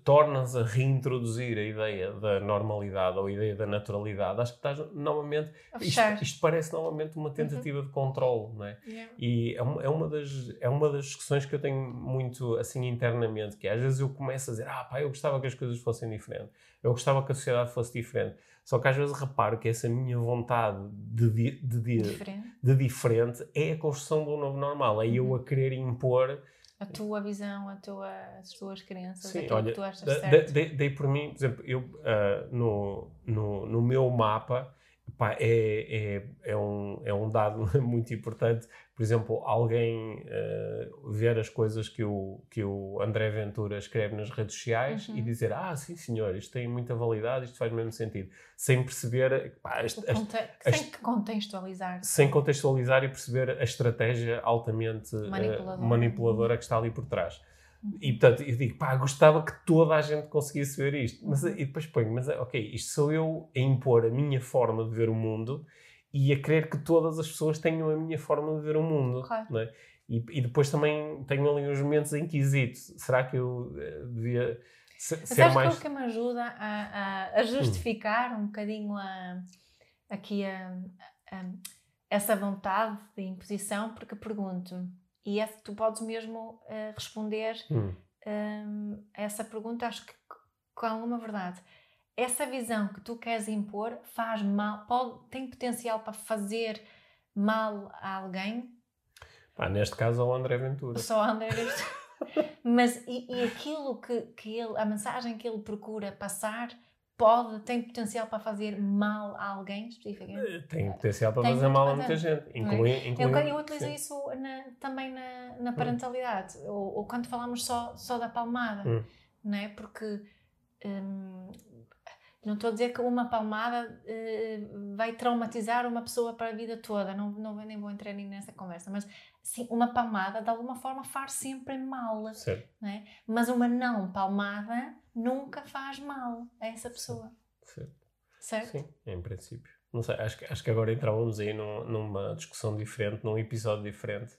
tornas a reintroduzir a ideia da normalidade ou a ideia da naturalidade, acho que estás novamente. Isto, isto, parece novamente uma tentativa uhum. de controle. Não é? Yeah. E é uma, é, uma das, é uma das discussões que eu tenho muito assim internamente, que é, às vezes eu começo a dizer, ah pá, eu gostava que as coisas fossem diferentes, eu gostava que a sociedade fosse diferente. Só que às vezes reparo que essa minha vontade de, de, de, diferente. de diferente é a construção do novo normal. É uhum. eu a querer impor a tua visão, a tua, as tuas crenças, Sim, aquilo olha, que tu achas certo. Dei, dei por mim, por exemplo, eu uh, no, no, no meu mapa pá, é, é, é, um, é um dado muito importante por exemplo, alguém uh, ver as coisas que o, que o André Ventura escreve nas redes sociais uhum. e dizer, ah, sim senhor, isto tem muita validade, isto faz o mesmo sentido, sem perceber... Pá, este, sem contextualizar. Sem contextualizar e perceber a estratégia altamente eh, manipuladora, uh, manipuladora que está ali por trás. Uhum. E portanto, eu digo, pá, gostava que toda a gente conseguisse ver isto. Mas, uhum. E depois ponho, mas ok, isto sou eu a impor a minha forma de ver o mundo e a querer que todas as pessoas tenham a minha forma de ver o mundo. Claro. É? e, e, depois também tenho ali uns momentos em que hesito. Será que eu uh, devia ser, Mas ser mais... que o que me ajuda a, a, a justificar hum. um bocadinho a, aqui a, essa vontade de imposição, porque pergunto, e é, tu podes mesmo uh, responder hum. um, a essa pergunta, acho que com alguma verdade essa visão que tu queres impor faz mal, pode, tem potencial para fazer mal a alguém? Pá, neste caso ao André Ventura. Só ao André Ventura. Mas e, e, aquilo que, que ele, a mensagem que ele procura passar pode, tem potencial para fazer mal a alguém especificamente? Eh, tem potencial para tem fazer mal a muita gente, inclui, é? inclui, eu, eu utilizo sim. isso na, também na, na hum. parentalidade, hum. ou, ou, quando falamos só, só da palmada, hum. não é? Porque hum, não estou a dizer que uma palmada uh, vai traumatizar uma pessoa para a vida toda, não, não nem vou entrar nessa conversa, mas sim, uma palmada de alguma forma faz sempre mal, certo. Né? mas uma não palmada nunca faz mal a essa pessoa. Certo. Certo? Sim, em princípio. Não sei, acho, acho que agora entrávamos aí num, numa discussão diferente, num episódio diferente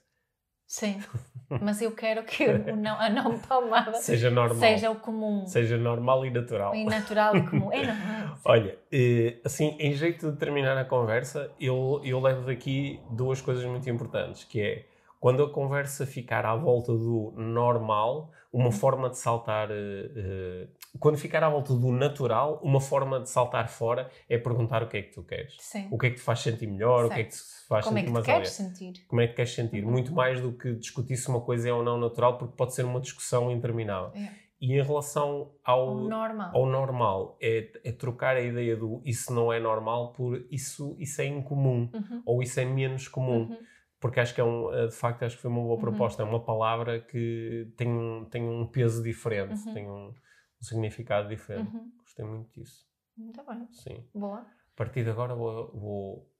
Sim, mas eu quero que o não, a não palmada seja normal. Seja o comum. Seja normal e natural. E natural e comum. É normal. Olha, eh, assim, em jeito de terminar a conversa, eu, eu levo daqui duas coisas muito importantes, que é quando a conversa ficar à volta do normal, uma forma de saltar. Uh, quando ficar à volta do natural, uma forma de saltar fora é perguntar o que é que tu queres. Sim. O que é que te faz sentir melhor, o que é que te faz Como sentir é mais queres sentir? Como é que queres sentir? Uhum. Muito mais do que discutir se uma coisa é ou não natural, porque pode ser uma discussão interminável. É. E em relação ao, normal, ao normal é, é, trocar a ideia do isso não é normal por isso, isso é incomum uhum. ou isso é menos comum. Uhum porque acho que é um, eh, de facto, acho que foi uma boa uhum. proposta. Uhum. É uma palavra que tem um, tem um peso diferente, uhum. tem um, um, significado diferente. Uhum. Gostei muito disso. Muito bem. Sim. Boa. A partir de agora vou, vou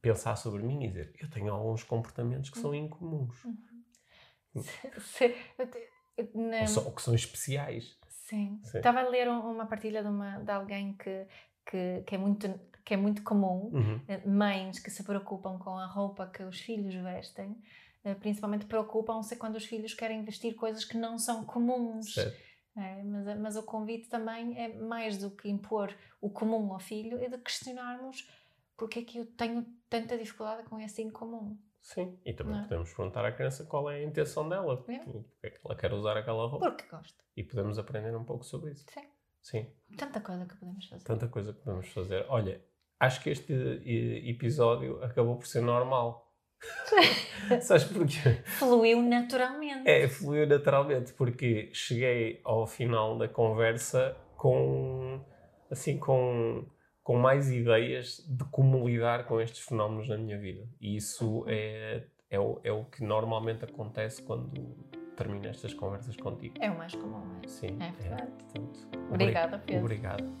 pensar sobre mim e dizer: eu tenho alguns comportamentos que são uhum. incomuns. Uhum. ou, que são especiais. Sim. Sim. Estava a ler um- uma partilha de, uma, de alguém que, que, que, é muito, que é muito comum. Uhum. Eh, Mães que se preocupam com a roupa que os filhos vestem, eh, principalmente preocupam-se quando os filhos querem vestir coisas que não são comuns. Certo. É, mas, a- mas o convite também é mais do que impor o comum ao filho, é de questionarmos porque é que eu tenho tanta dificuldade com esse incomum. Sim, e também Não é? podemos perguntar à criança qual é a intenção dela, É. porque é que ela quer usar aquela roupa. Porque gosto. E podemos aprender um pouco sobre isso. Sim. Sim, Tanta coisa que podemos fazer. tanta coisa que podemos fazer. Olha, acho que este eh, episódio acabou por ser normal. Sabes porquê? Fluiu naturalmente. É, fluiu naturalmente, porque cheguei ao final da conversa com, assim, com, com mais ideias de como lidar com estes fenómenos na minha vida. E isso é, é, o, é o que normalmente acontece quando termino estas conversas contigo. É o mais comum, é? Sim, É verdade. portanto, Obrigada, obri- Pedro. Obrigado.